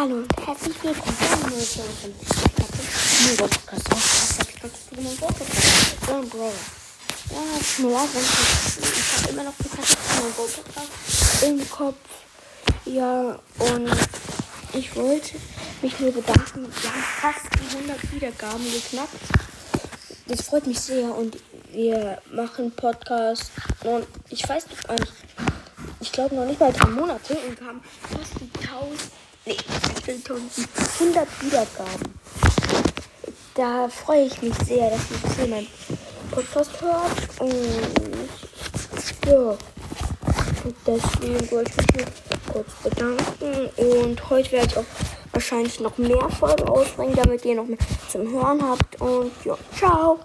Hallo und herzlich willkommen zu einer neuen Folge. Ja, ist mir leid, wenn ich, ich habe immer noch zu meinem Podcast im Kopf. Ja, und ich wollte mich nur bedanken. Wir haben fast die 100 Wiedergaben geknackt. Das freut mich sehr und wir machen Podcast und ich weiß nicht, ich glaube noch nicht mal drei Monate und haben fast die 1000, nee, 100 Wiedergaben. Da freue ich mich sehr, dass ihr hier meinen Podcast hört. Und ja, deswegen wollte ich mich kurz bedanken. Und heute werde ich auch wahrscheinlich noch mehr Folgen ausbringen, damit ihr noch mehr zum Hören habt. Und ja, ciao.